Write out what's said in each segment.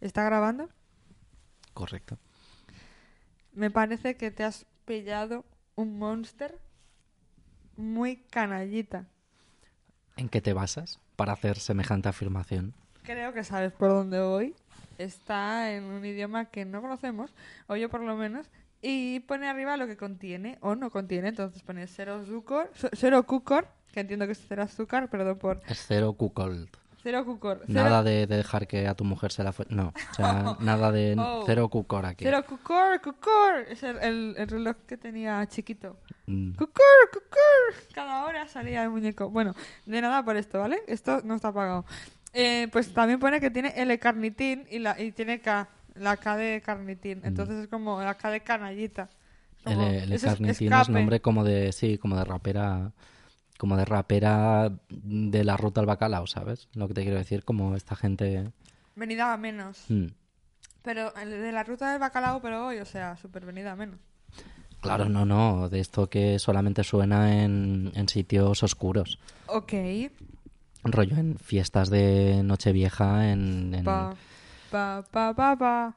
¿Está grabando? Correcto. Me parece que te has pillado un monster muy canallita. ¿En qué te basas para hacer semejante afirmación? Creo que sabes por dónde voy. Está en un idioma que no conocemos, o yo por lo menos, y pone arriba lo que contiene o no contiene. Entonces pone cero azúcar, cero cucor, que entiendo que es cero azúcar, perdón por... Es cero cuckold. Cero cucor. cero- Nada de, de dejar que a tu mujer se la fue. No, o sea, nada de Oh. cero cucor aquí. Cero cucor, cucor. Es el, el- el reloj que tenía chiquito. Mm, ¡Cucur, cucur! Cada hora salía el muñeco. Bueno, de nada por esto, ¿vale? Esto no está pagado. Eh, pues también pone que tiene L-carnitín y, la, y tiene K, la K de carnitín. Entonces es como la K de canallita. Como- es carnitín es nombre como de, sí, como de rapera, como de rapera de la ruta al bacalao, ¿sabes? Lo que te quiero decir, como esta gente... Venida a menos. Mm. Pero de la ruta del bacalao, pero hoy, o sea, súper venida a menos. Claro, no, no, de esto que solamente suena en, en sitios oscuros. Ok. Rollo en fiestas de Nochevieja, en... en- Pa, pa, pa, pa, pa.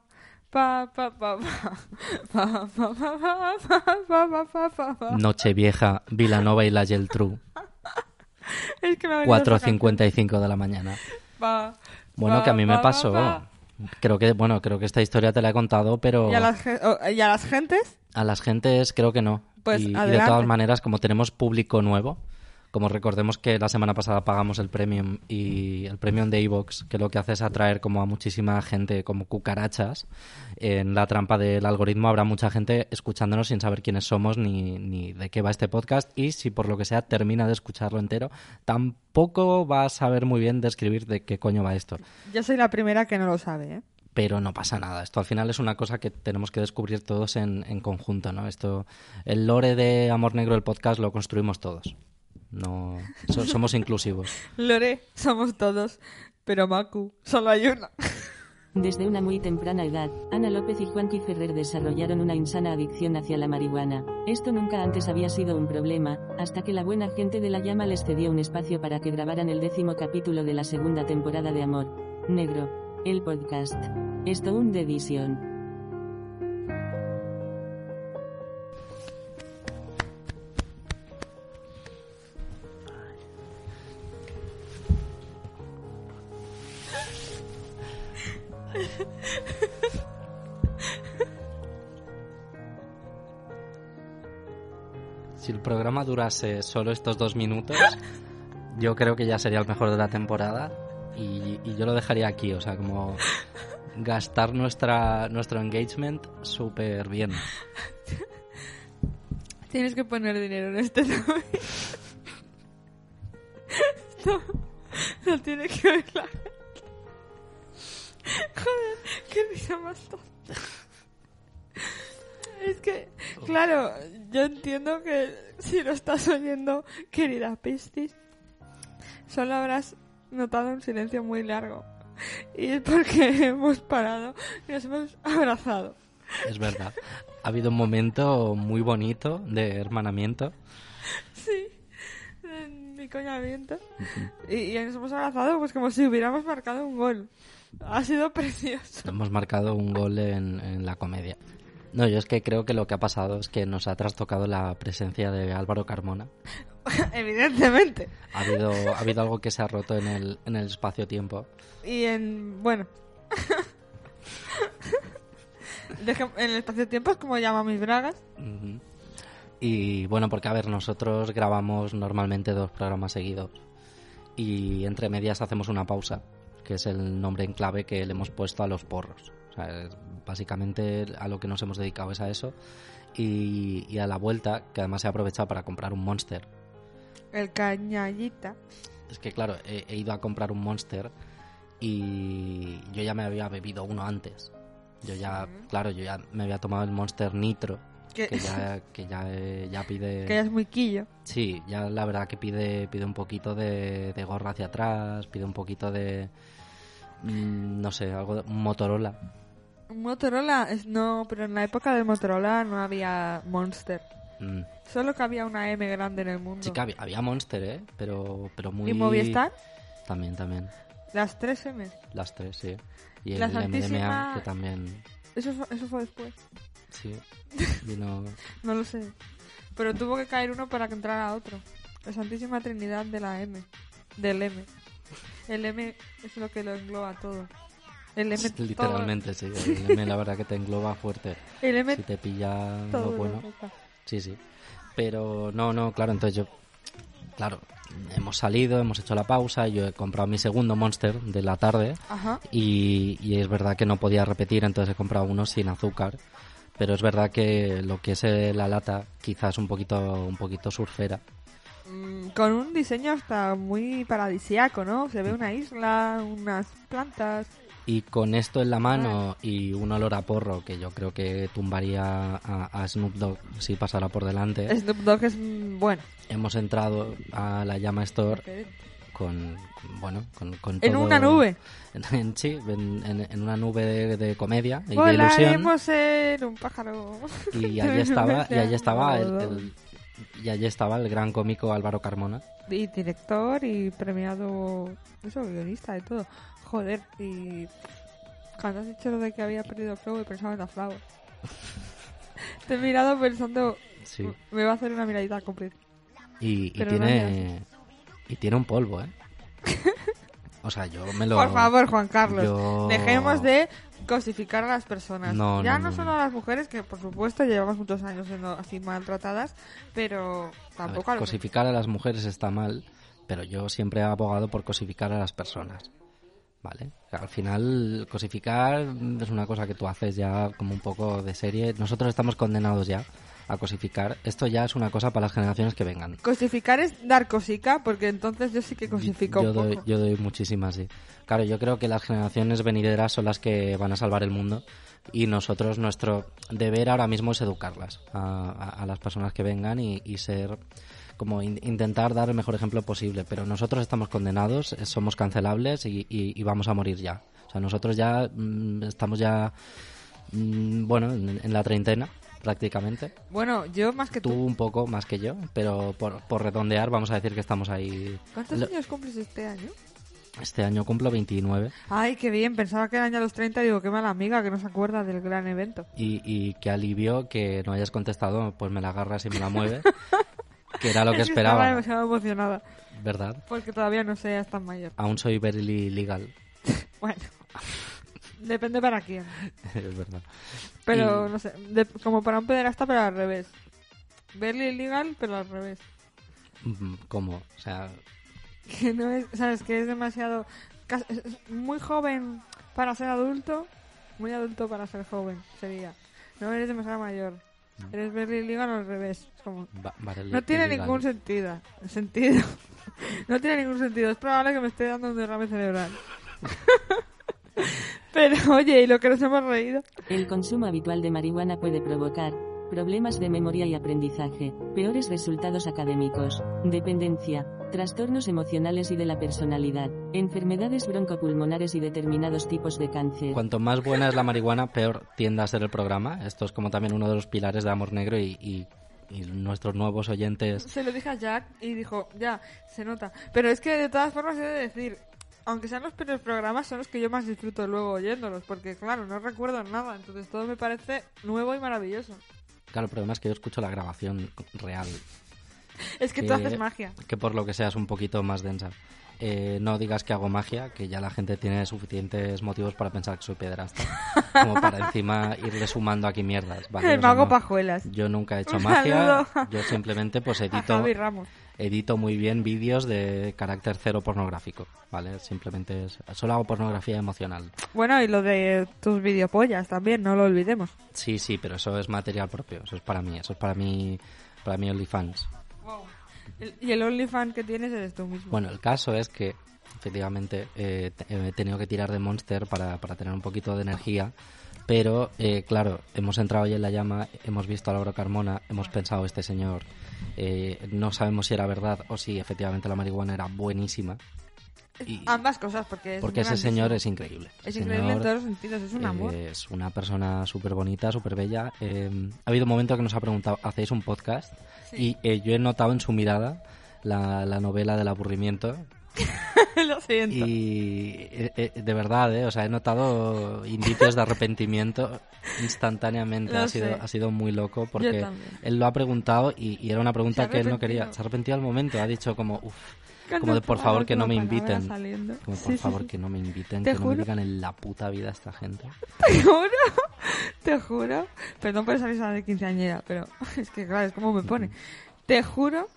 Nochevieja, Vilanova y la Geltrú. Es que 4.55 de la mañana. Pa, bueno, que a mí me pasó. Creo que, bueno, creo que esta historia te la he contado, pero... ¿Y a las, ¿y las gentes? A las gentes creo que no. Pues y de todas maneras, como tenemos público nuevo, como recordemos que la semana pasada pagamos el premium y el premium de Evox, que lo que hace es atraer como a muchísima gente como cucarachas, en la trampa del algoritmo habrá mucha gente escuchándonos sin saber quiénes somos ni, ni de qué va este podcast y si por lo que sea termina de escucharlo entero, tampoco va a saber muy bien describir de qué coño va esto. Yo soy la primera que no lo sabe, ¿eh? pero no pasa nada. Esto al final es una cosa que tenemos que descubrir todos en, en conjunto, ¿no? Esto, el lore de Amor Negro del podcast lo construimos todos. No, so- somos inclusivos. Lore, somos todos. Pero Maku, solo hay una. Desde una muy temprana edad, Ana López y Juanqui Ferrer desarrollaron una insana adicción hacia la marihuana. Esto nunca antes había sido un problema, hasta que la buena gente de La Llama les cedió un espacio para que grabaran el décimo capítulo de la segunda temporada de Amor Negro, el podcast. Esto un de edición. Durase solo estos dos minutos, yo creo que ya sería el mejor de la temporada y, y yo lo dejaría aquí, o sea, como gastar nuestra, nuestro engagement súper bien. Tienes que poner dinero en este. Esto lo tiene que ver la gente. Joder, qué risa más tonta. Es que, claro, yo entiendo que si lo estás oyendo, querida Piscis, solo habrás notado un silencio muy largo. Y es porque hemos parado y nos hemos abrazado. Es verdad. Ha habido un momento muy bonito de hermanamiento. Sí, coñamiento. Y, y nos hemos abrazado pues como si hubiéramos marcado un gol. Ha sido precioso. Hemos marcado un gol en, en la comedia. No, yo es que creo que lo que ha pasado es que nos ha trastocado la presencia de Álvaro Carmona. Evidentemente. Ha habido, ha habido algo que se ha roto en el, en el espacio-tiempo. Y en... bueno. En el espacio-tiempo es como llama mis bragas. Y bueno, porque a ver, nosotros grabamos normalmente dos programas seguidos. Y entre medias hacemos una pausa, que es el nombre en clave que le hemos puesto a los porros. O sea, básicamente a lo que nos hemos dedicado es a eso. Y, y a la vuelta, que además he aprovechado para comprar un Monster. El cañallita. Es que claro, he, he ido a comprar un Monster y yo ya me había bebido uno antes. Yo ya, claro, yo ya me había tomado el Monster Nitro, Que, que ya, que ya, eh, ya pide... que ya es muy quillo. Sí, ya la verdad que pide, pide un poquito de, de gorra hacia atrás, pide un poquito de... mm, no sé, algo de un Motorola. Motorola, es- no, pero en la época del Motorola no había Monster. Mm. Solo que había una M grande en el mundo. Sí que había, había Monster, ¿eh? Pero, pero muy... ¿Y Movistar? También, también. Las tres M. Las tres, sí. Y La el Santísima- MDMA, que también... Eso, fue- eso fue después. Sí. Vino... No lo sé. Pero tuvo que caer uno para que entrara otro. La Santísima Trinidad de la M. Del M. El M es lo que lo engloba todo. El M todo- Literalmente, sí. El M la verdad que te engloba fuerte. el M Si te pilla todo lo bueno. Sí, sí. Pero no, no, claro, entonces yo... Claro, hemos salido, hemos hecho la pausa, yo he comprado mi segundo Monster de la tarde Ajá. y, y es verdad que no podía repetir, entonces he comprado uno sin azúcar. Pero es verdad que lo que es la lata quizás un poquito, un poquito surfera. Mm, Con un diseño hasta muy paradisiaco, ¿no? Se ve una isla, unas plantas. Y con esto en la mano y un olor a porro que yo creo que tumbaría a, a Snoop Dogg si pasara por delante, Snoop Dogg es mm, bueno. hemos entrado a la Llama Store con, bueno, con, con En todo- una nube. En, sí, en, en- en una nube de, de comedia y de ilusión. En un pájaro. Y allí estaba, y allí estaba el, el- y allí estaba el gran cómico Álvaro Carmona. Y director y premiado, eso, guionista y todo. Joder, y cuando has dicho lo de que había perdido Flow, he pensado en la Flower. Te he mirado pensando, Sí. me va a hacer una miradita cómplice. Y, tiene y tiene un polvo, ¿eh? O sea, yo me lo Por favor, Juan Carlos, yo- dejemos de cosificar a las personas. No, ya no, no, solo a las mujeres, que por supuesto llevamos muchos años siendo así maltratadas, pero A ver, tampoco a cosificar a las mujeres está mal, pero yo siempre he abogado por cosificar a las personas. ¿Vale? Al final, cosificar es una cosa que tú haces ya como un poco de serie. Nosotros estamos condenados ya a cosificar. Esto ya es una cosa para las generaciones que vengan. Cosificar es dar cosica, porque entonces yo sí que cosifico yo un doy, poco. yo doy muchísimas, sí. Claro, yo creo que las generaciones venideras son las que van a salvar el mundo y nosotros, nuestro deber ahora mismo es educarlas a, a- a las personas que vengan y, y ser como in- intentar dar el mejor ejemplo posible. Pero nosotros estamos condenados, eh, somos cancelables y, y- y vamos a morir ya. O sea, nosotros ya mm, estamos ya, mm, bueno, en, en la treintena prácticamente. Bueno, yo más que Tú tú. un poco más que yo, pero por, por redondear vamos a decir que estamos ahí. ¿Cuántos Lo- años cumples este año? Este año cumplo 29 Ay, qué bien, pensaba que eran ya los 30 digo, qué mala amiga que no se acuerda del gran evento. y, y qué alivio que no hayas contestado, pues me la agarras y me la mueves, que era lo que Es Estaba esperaba, demasiado emocionada, ¿verdad? porque todavía no seas tan mayor. Aún soy very legal, Bueno, depende para quién. es verdad. Pero, Y- no sé, de- como para un pederasta, pero al revés. Verle ilegal, pero al revés. Mm, ¿Cómo? O sea, Que no es, sabes, que es demasiado... muy joven para ser adulto, muy adulto para ser joven, sería. No eres demasiado mayor. Eres verle ilegal al revés. Como... No tiene ningún sentido. Sentido. No tiene ningún sentido. Es probable que me esté dando un derrame cerebral. Pero oye, y lo que nos hemos reído. El consumo habitual de marihuana puede provocar problemas de memoria y aprendizaje, peores resultados académicos, dependencia, trastornos emocionales y de la personalidad, enfermedades broncopulmonares y determinados tipos de cáncer. Cuanto más buena es la marihuana, peor tiende a ser el programa. Esto es como también uno de los pilares de Amor Negro y, y- y nuestros nuevos oyentes. Se lo dije a Jack y dijo, ya, se nota. Pero es que de todas formas he de decir, aunque sean los peores programas, son los que yo más disfruto luego oyéndolos. Porque claro, no recuerdo nada. Entonces todo me parece nuevo y maravilloso. Claro, el problema es que yo escucho la grabación real. Es que tú Que- haces magia. que por lo que sea es un poquito más densa. Eh, no digas que hago magia, que ya la gente tiene suficientes motivos para pensar que soy pederasta, como para encima irle sumando aquí mierdas. ¿vale? El O sea, mago no, pajuelas. Yo nunca he hecho Un magia, saludo. yo simplemente pues edito, edito muy bien vídeos de carácter cero pornográfico, ¿vale? Simplemente es, solo hago pornografía emocional. Bueno, y lo de tus videopollas también, no lo olvidemos. Sí, sí, pero eso es material propio, eso es para mí, eso es para mí, para mí OnlyFans. Y el OnlyFans que tienes eres tú mismo. Bueno, el caso es que efectivamente eh, te- he tenido que tirar de Monster para, para tener un poquito de energía, pero eh, claro, hemos entrado hoy en la llama, hemos visto a Laura Carmona, hemos pensado, este señor, eh, no sabemos si era verdad o si efectivamente la marihuana era buenísima, y- Ambas cosas, porque es porque ese señor es increíble. Es increíble en señor, todos los sentidos, es un eh, amor. Es una persona súper bonita, súper bella. Eh, ha habido un momento que nos ha preguntado, ¿hacéis un podcast? Sí. Y eh, yo he notado en su mirada la, la novela del aburrimiento. Lo siento. Y eh, eh, de verdad, ¿eh? O sea, he notado indicios de arrepentimiento instantáneamente. Lo Ha sido, sé. ha sido muy loco porque él lo ha preguntado y, y era una pregunta que él no quería. Se ha arrepentido al momento. Ha dicho como, uff, como de por favor que no me inviten. Como por favor que no me inviten, Te que no me digan en la puta vida esta gente. Te juro, te juro. Perdón por esa risa de quinceañera, pero es que claro, es como me pone. Te juro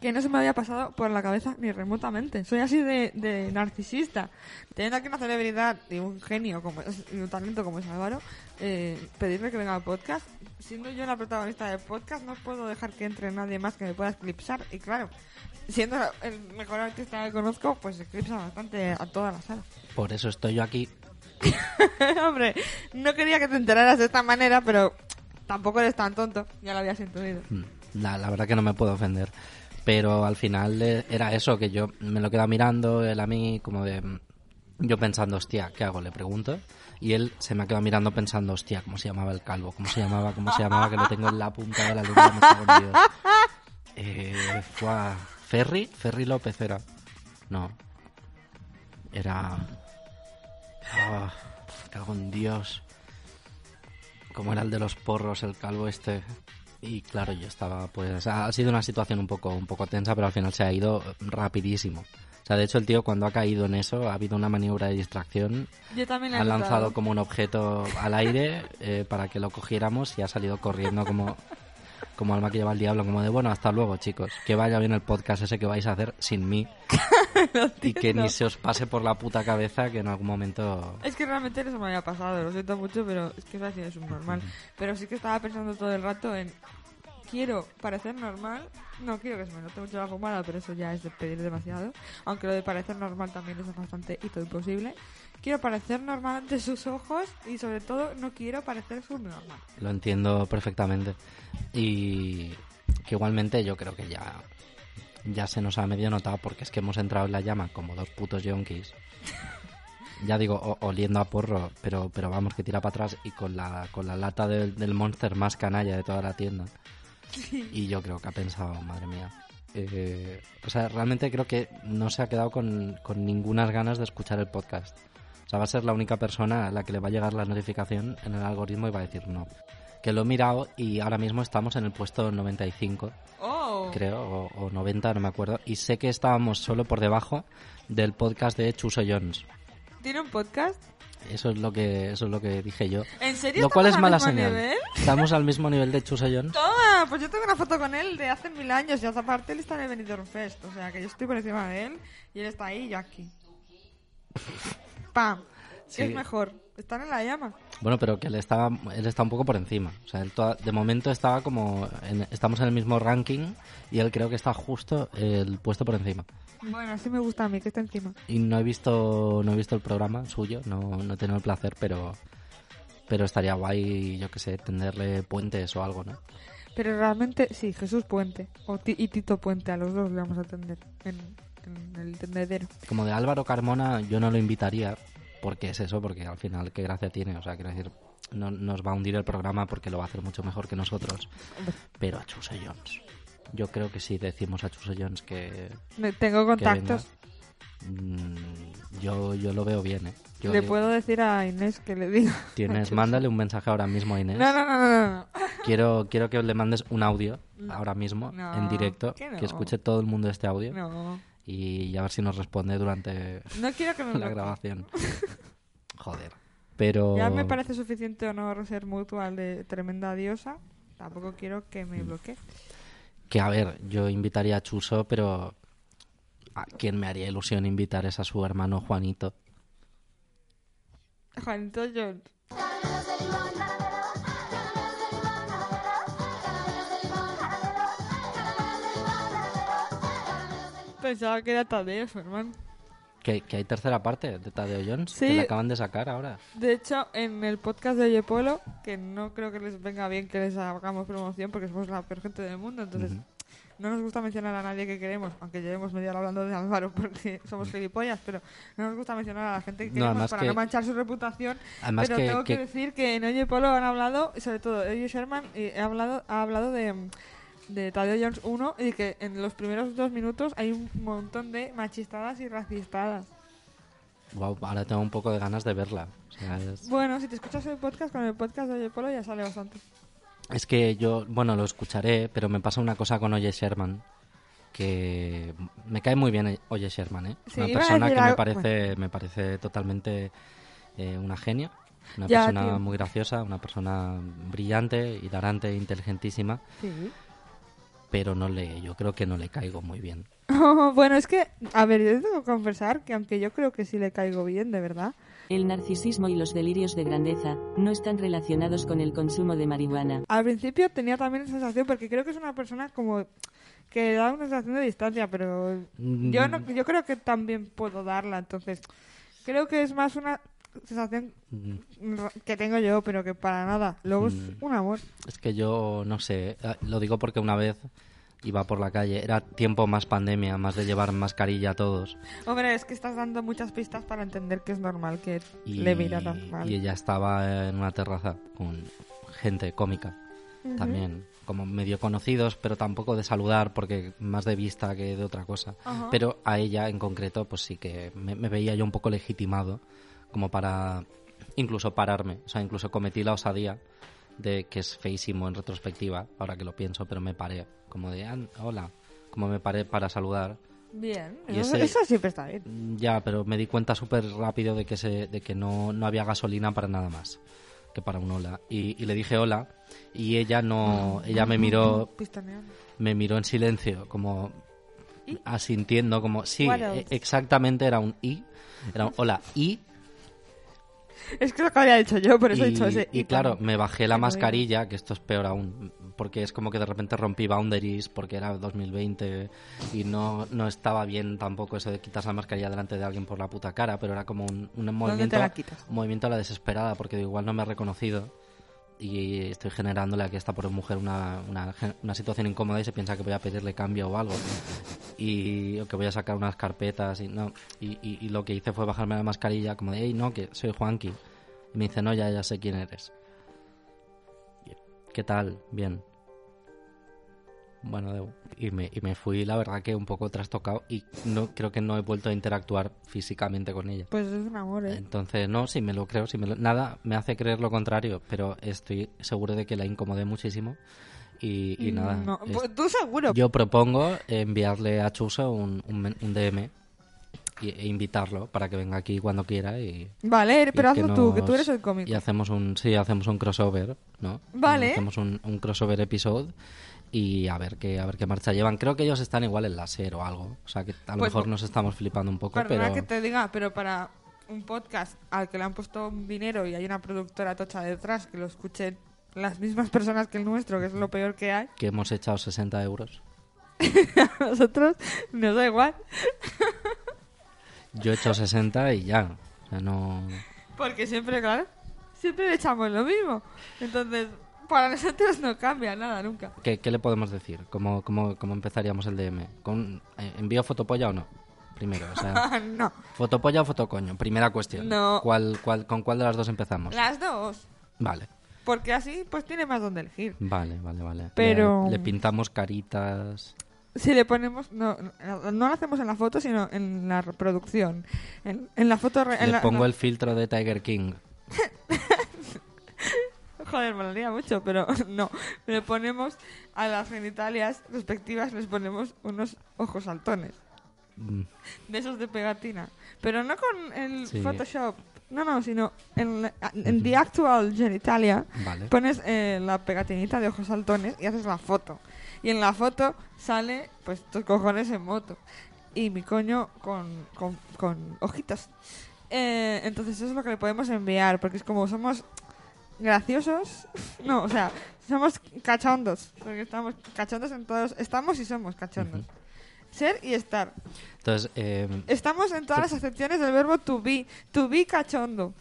que no se me había pasado por la cabeza ni remotamente. Soy así de, de narcisista. Teniendo aquí una celebridad y un genio como y un talento como es Álvaro, eh, pedirle que venga al podcast. Siendo yo la protagonista del podcast, no puedo dejar que entre nadie más que me pueda eclipsar. Y claro, siendo el mejor artista que conozco, pues eclipsa bastante a toda la sala. Por eso estoy yo aquí. Hombre, no quería que te enteraras de esta manera, pero tampoco eres tan tonto. Ya lo habías intuido. Mm, La, la verdad que no me puedo ofender. Pero al final eh, era eso, que yo me lo quedaba mirando, él a mí, como de... mm, Yo pensando, hostia, ¿qué hago? Le pregunto. Y él se me ha quedado mirando pensando, hostia, ¿cómo se llamaba el calvo? ¿Cómo se llamaba? ¿Cómo se llamaba? Que lo tengo en la punta de la lengua, me. Eh, fue a Ferry, Ferry López era. No. Era... Me cago en Dios. Como era el de los porros, el calvo este. Y claro, yo estaba, pues, ha sido una situación un poco, un poco tensa, pero al final se ha ido rapidísimo. O sea, de hecho el tío cuando ha caído en eso, ha habido una maniobra de distracción, Yo también la he ha lanzado como un objeto al aire eh, para que lo cogiéramos y ha salido corriendo como, como alma que lleva el diablo, como de, bueno, hasta luego chicos, que vaya bien el podcast ese que vais a hacer sin mí y que ni se os pase por la puta cabeza que en algún momento... Es que realmente no se me había pasado, lo siento mucho, pero es que es así, es un normal. Pero sí que estaba pensando todo el rato en. Quiero parecer normal. No quiero que se me note mucho la fumada, pero eso ya es de pedir demasiado. Aunque lo de parecer normal también es bastante hito imposible. Quiero parecer normal ante sus ojos y, sobre todo, no quiero parecer subnormal. Lo entiendo perfectamente. Y que igualmente yo creo que ya, ya se nos ha medio notado porque es que hemos entrado en la llama como dos putos yonkis. Ya digo, o- oliendo a porro, pero, pero vamos que tira para atrás y con la, con la lata del, del monster más canalla de toda la tienda. Y yo creo que ha pensado, madre mía. Eh, o sea, realmente creo que no se ha quedado con, con ningunas ganas de escuchar el podcast. O sea, va a ser la única persona a la que le va a llegar la notificación en el algoritmo y va a decir no. Que lo he mirado y ahora mismo estamos en el puesto 95, ¡Oh! creo, o, o 90, no me acuerdo. Y sé que estábamos solo por debajo del podcast de Chuso Jones. ¿Tiene un podcast? Eso es lo que, eso es lo que dije yo. ¿En serio? Lo cual es mala señal. nivel? Estamos al mismo nivel de Chuso Jones. Toma, pues yo tengo una foto con él de hace mil años y aparte él está en el Benidorm Fest, o sea que yo estoy por encima de él y él está ahí y yo aquí. ¡Pam! Sí. Es mejor, están en la llama. Bueno, pero que él está, él está un poco por encima. O sea, él toda- de momento estaba como... en- estamos en el mismo ranking y él creo que está justo el puesto por encima. Bueno, así me gusta a mí, que está encima. Y no he visto no he visto el programa suyo, no, no he tenido el placer, pero pero estaría guay, yo que sé, tenderle puentes o algo, ¿no? Pero realmente, sí, Jesús Puente o Ti- y Tito Puente, a los dos le vamos a atender en, en el tendedero. Como de Álvaro Carmona yo no lo invitaría, porque es eso, porque al final qué gracia tiene, o sea, quiero decir, no, nos va a hundir el programa porque lo va a hacer mucho mejor que nosotros. Pero a Chuso Jones. Yo creo que si decimos a Chuso Jones que, Tengo que contactos. venga, mm, yo, yo lo veo bien, ¿eh? Yo le digo, puedo decir a Inés que le diga. Tienes, mándale un mensaje ahora mismo a Inés. No, no, no, no, no. Quiero, quiero que le mandes un audio ahora mismo, No, en directo, que escuche todo el mundo este audio No, y a ver si nos responde durante no quiero que me la grabación. Joder. Pero... Ya me parece suficiente honor ser mutual de tremenda diosa. Tampoco quiero que Mm. me bloquee. Que a ver, yo invitaría a Chuso, pero ¿a quién me haría ilusión invitar es a su hermano Juanito? Juanito Jones. Pensaba que era Tadeo, su hermano. Que, que hay tercera parte de Tadeo Jones, Sí. que le acaban de sacar ahora. De hecho, en el podcast de Oye Polo, que no creo que les venga bien que les hagamos promoción porque somos la peor gente del mundo, entonces Ujú. no nos gusta mencionar a nadie que queremos, aunque llevemos media hora hablando de Álvaro porque somos gilipollas, pero no nos gusta mencionar a la gente que No, queremos además para que- no manchar su reputación. Además pero que- tengo que, que- decir que en Oye Polo han hablado, sobre todo Oye Sherman, y ha hablado, ha hablado de de Tadeo Jones 1 y que en los primeros dos minutos hay un montón de machistadas y racistadas. Wow, ahora tengo un poco de ganas de verla. O sea, es... Bueno, si te escuchas el podcast, con el podcast de Oye Polo ya sale bastante. Es que yo, bueno, lo escucharé, pero me pasa una cosa con Oye Sherman. Que me cae muy bien Oye Sherman, ¿eh? Sí, una persona que decir me algo- parece, me parece totalmente eh, una genia. Una Ya, persona tío. muy graciosa, una persona brillante, hilarante, inteligentísima. Sí. Pero no le, yo creo que no le caigo muy bien. bueno, es que, a ver, yo tengo que confesar que aunque yo creo que sí le caigo bien, de verdad. El narcisismo y los delirios de grandeza no están relacionados con el consumo de marihuana. Al principio tenía también esa sensación porque creo que es una persona como que da una sensación de distancia, pero Mm, yo no, yo creo que también puedo darla, entonces creo que es más una sensación que tengo yo, pero que para nada. Luego es un amor. Es que yo no sé, eh, lo digo porque una vez iba por la calle, era tiempo más pandemia, más de llevar mascarilla a todos. Hombre, es que estás dando muchas pistas para entender que es normal que Y, le mira tan mal. y ella estaba en una terraza con gente cómica Ujú. también, como medio conocidos, pero tampoco de saludar porque más de vista que de otra cosa. Ajá. Pero a ella en concreto, pues sí que me, me veía yo un poco legitimado como para incluso pararme, o sea, incluso cometí la osadía de que es feísimo en retrospectiva, ahora que lo pienso, pero me paré, como de, "Ah, hola, como me paré para saludar. Bien, Y eso, ese- eso siempre está bien. Mm, Ya, pero me di cuenta súper rápido de que, se, de que no, no había gasolina para nada más que para un hola. Y, y le dije hola y ella no, ella me miró, me miró en silencio, como ¿Y? asintiendo, como sí, e- exactamente era un i, era un hola y Es que lo que había dicho yo, por eso he y, dicho ese. y claro, me bajé la mascarilla, que esto es peor aún, porque es como que de repente rompí boundaries porque era 2020 y no, no estaba bien tampoco eso de quitarse la mascarilla delante de alguien por la puta cara, pero era como un, un movimiento, un movimiento a la desesperada porque igual no me ha reconocido y estoy generándole aquí esta pobre mujer una, una, una situación incómoda y se piensa que voy a pedirle cambio o algo. Y o que voy a sacar unas carpetas y no y, y- lo que hice fue bajarme la mascarilla como de hey no que soy Juanqui y me dice no ya ya sé quién eres qué tal bien bueno y me, y me fui la verdad que un poco trastocado y no creo que no he vuelto a interactuar físicamente con ella Pues es un amor, ¿eh? entonces, no, sí me lo creo, sí me lo- nada me hace creer lo contrario, pero estoy seguro de que la incomodé muchísimo y, y nada. No, pues tú seguro. yo propongo enviarle a Chuso un, un, un DM y- e invitarlo para que venga aquí cuando quiera y, Vale, y pero hazlo tú, que tú eres el cómico. Y hacemos un, sí, hacemos un crossover, ¿no? Vale. Hacemos un, un crossover episode y a ver qué a ver qué marcha llevan. Creo que ellos están igual en la SER o algo, o sea que a lo Pues- mejor nos estamos flipando un poco, pero que te diga, pero para un podcast al que le han puesto un dinero y hay una productora tocha detrás que lo escuchen las mismas personas que el nuestro, que es lo peor que hay, que hemos echado 60 euros. a nosotros nos da igual. Yo he hecho 60 y ya. O sea, no... Porque siempre, claro, siempre le echamos lo mismo. Entonces, para nosotros no cambia nada nunca. ¿Qué, qué le podemos decir? ¿Cómo, cómo, cómo empezaríamos el DM? ¿Con eh, envío fotopolla o no? Primero, o sea, no, ¿fotopolla o fotocoño? Primera cuestión. No. ¿Cuál, cuál, ¿Con cuál de las dos empezamos? las dos. Vale, Porque así, pues tiene más donde elegir. vale, vale, vale. Pero- Le, le pintamos caritas... Si le ponemos, no, no no lo hacemos en la foto, sino en la reproducción. En, en la foto... re- en Le la- pongo no. el filtro de Tiger King. Joder, me lo mucho, pero no. Le ponemos a las genitalias respectivas, les ponemos unos ojos saltones. Mm, De esos de pegatina. Pero no con el Sí. Photoshop. No, no, sino en, the actual genitalia Vale. pones eh, la pegatinita de ojos saltones y haces la foto. Y en la foto sale, pues, tus cojones en moto. Y mi coño con, con, con ojitos. Eh, entonces eso es lo que le podemos enviar, porque es como somos graciosos. No, o sea, somos cachondos. Porque estamos cachondos en todos. Estamos y somos cachondos. Ser y estar. Entonces, eh, Estamos en todas las acepciones del verbo to be. To be cachondo.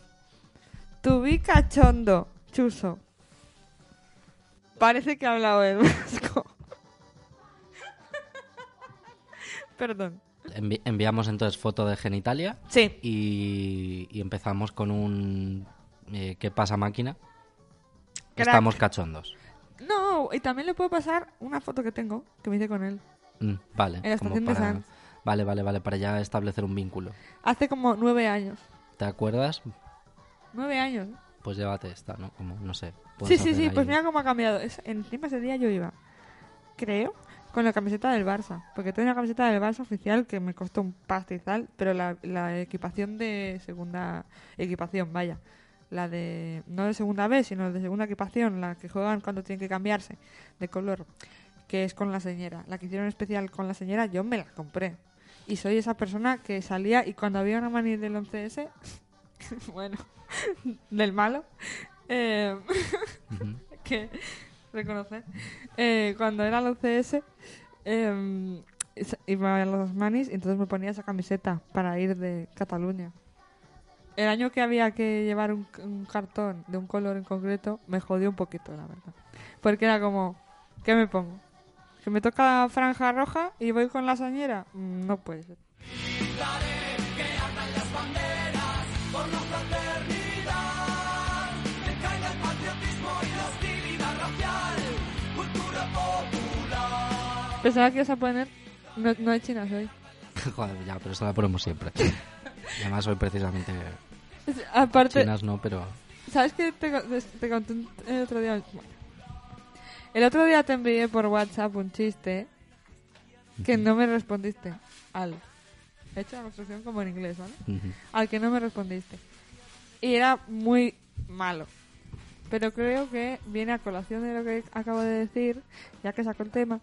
To be cachondo. Chuso. Parece que ha hablado el vasco. Perdón. envi- enviamos entonces foto de genitalia Sí. y, y empezamos con un... eh, ¿Qué pasa máquina? Crack. Estamos cachondos. No, y también le puedo pasar una foto que tengo, que me hice con él. Mm, vale. En la estación de para- Sanz. Vale, vale, vale, para ya establecer un vínculo. Hace como nueve años. ¿Te acuerdas? Nueve años. Pues llévate esta, ¿no? Como, no sé. Sí, sí, sí, ahí- pues mira cómo ha cambiado. Es, encima ese día yo iba, creo, con la camiseta del Barça. Porque tengo una camiseta del Barça oficial que me costó un pastizal, pero la, la equipación de segunda equipación, vaya. La de, no de segunda vez, sino de segunda equipación, la que juegan cuando tienen que cambiarse de color, que es con la señora. La que hicieron especial con la señora, yo me la compré. Y soy esa persona que salía y cuando había una mani del 11S, bueno, del malo, eh, que reconocer. Eh, cuando era el 11S, eh, iba a los manis y entonces me ponía esa camiseta para ir de Cataluña. El año que había que llevar un, un cartón de un color en concreto me jodió un poquito, la verdad. Porque era como, ¿qué me pongo? ¿Que me toca franja roja y voy con la sañera? Mm, No puede ser. Pensaba que ibas a poner no, no hay chinas hoy. Joder, ya, pero eso la ponemos siempre. Además hoy precisamente Aparte, chinas no, pero... ¿Sabes qué te, co- te conté el otro día? Bueno. El otro día te envié por WhatsApp un chiste que no me respondiste. Al. He hecho la construcción como en inglés, ¿vale? Al que no me respondiste. Y era muy malo. Pero creo que viene a colación de lo que acabo de decir, ya que saco el tema.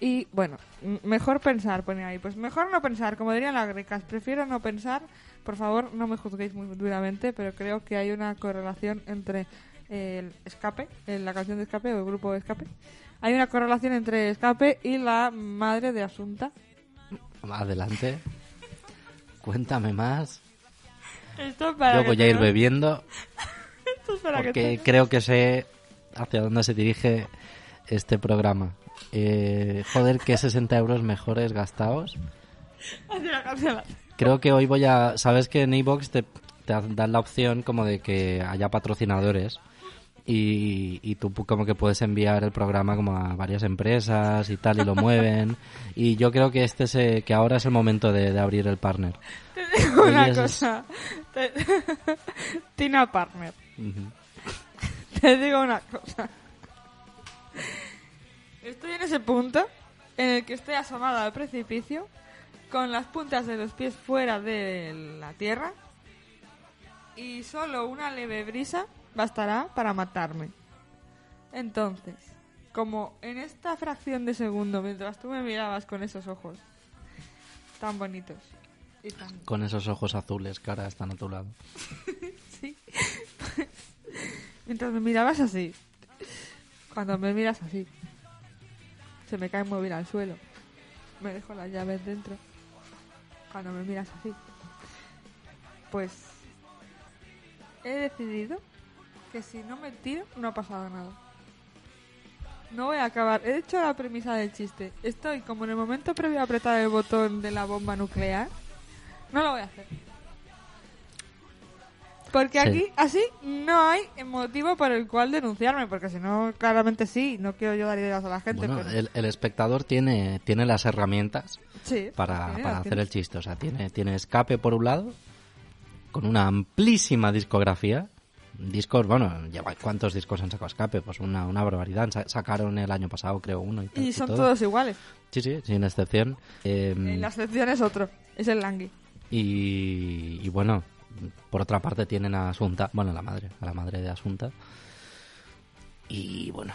Y bueno, mejor pensar, pone ahí. Pues mejor no pensar, como dirían las grecas. Prefiero no pensar. Por favor, no me juzguéis muy duramente, pero creo que hay una correlación entre el escape, la canción de escape o el grupo de escape. Hay una correlación entre escape y la madre de Asunta. Adelante. Cuéntame más. Esto es para Yo que voy a ir bebiendo esto es para que porque te- creo que sé hacia dónde se dirige este programa. Eh, joder, que 60 euros mejores gastados. Hacia- la- Creo que hoy voy a... Sabes que en iVoox te, te dan la opción como de que haya patrocinadores y, y tú como que puedes enviar el programa como a varias empresas y tal y lo mueven y yo creo que este es, eh, que ahora es el momento de, de abrir el partner. Te digo una es- cosa. Te- Tina Partner. Te digo una cosa. Estoy en ese punto en el que estoy asomada al precipicio con las puntas de los pies fuera de la tierra y solo una leve brisa bastará para matarme. Entonces, como en esta fracción de segundo, mientras tú me mirabas con esos ojos tan bonitos y tan Con esos ojos azules que ahora están a tu lado. Sí. Mientras me mirabas así. Cuando me miras así. Se me cae móvil al suelo. Me dejo las llaves dentro. Cuando me miras así. Pues. He decidido que si no me tiro, no ha pasado nada. No voy a acabar. He hecho la premisa del chiste. Estoy como en el momento previo a apretar el botón de la bomba nuclear. No lo voy a hacer. Porque Sí. aquí, así, no hay motivo por el cual denunciarme, porque si no, claramente sí, no quiero yo dar ideas a la gente, Bueno, pero... el, el espectador tiene, tiene las herramientas sí, para, tiene, para hacer tiene. el chiste. O sea, tiene, tiene escape por un lado, con una amplísima discografía. Discos, bueno, lleva, ¿cuántos discos han sacado escape? Pues una, una barbaridad. Sa- sacaron el año pasado, creo, uno. Y, Y son todo. todos iguales. Sí, sí, sin excepción. Eh, la excepción es otro, es el Langui. y, y bueno, por otra parte tienen a Asunta, bueno, la madre, a la madre de Asunta. Y bueno,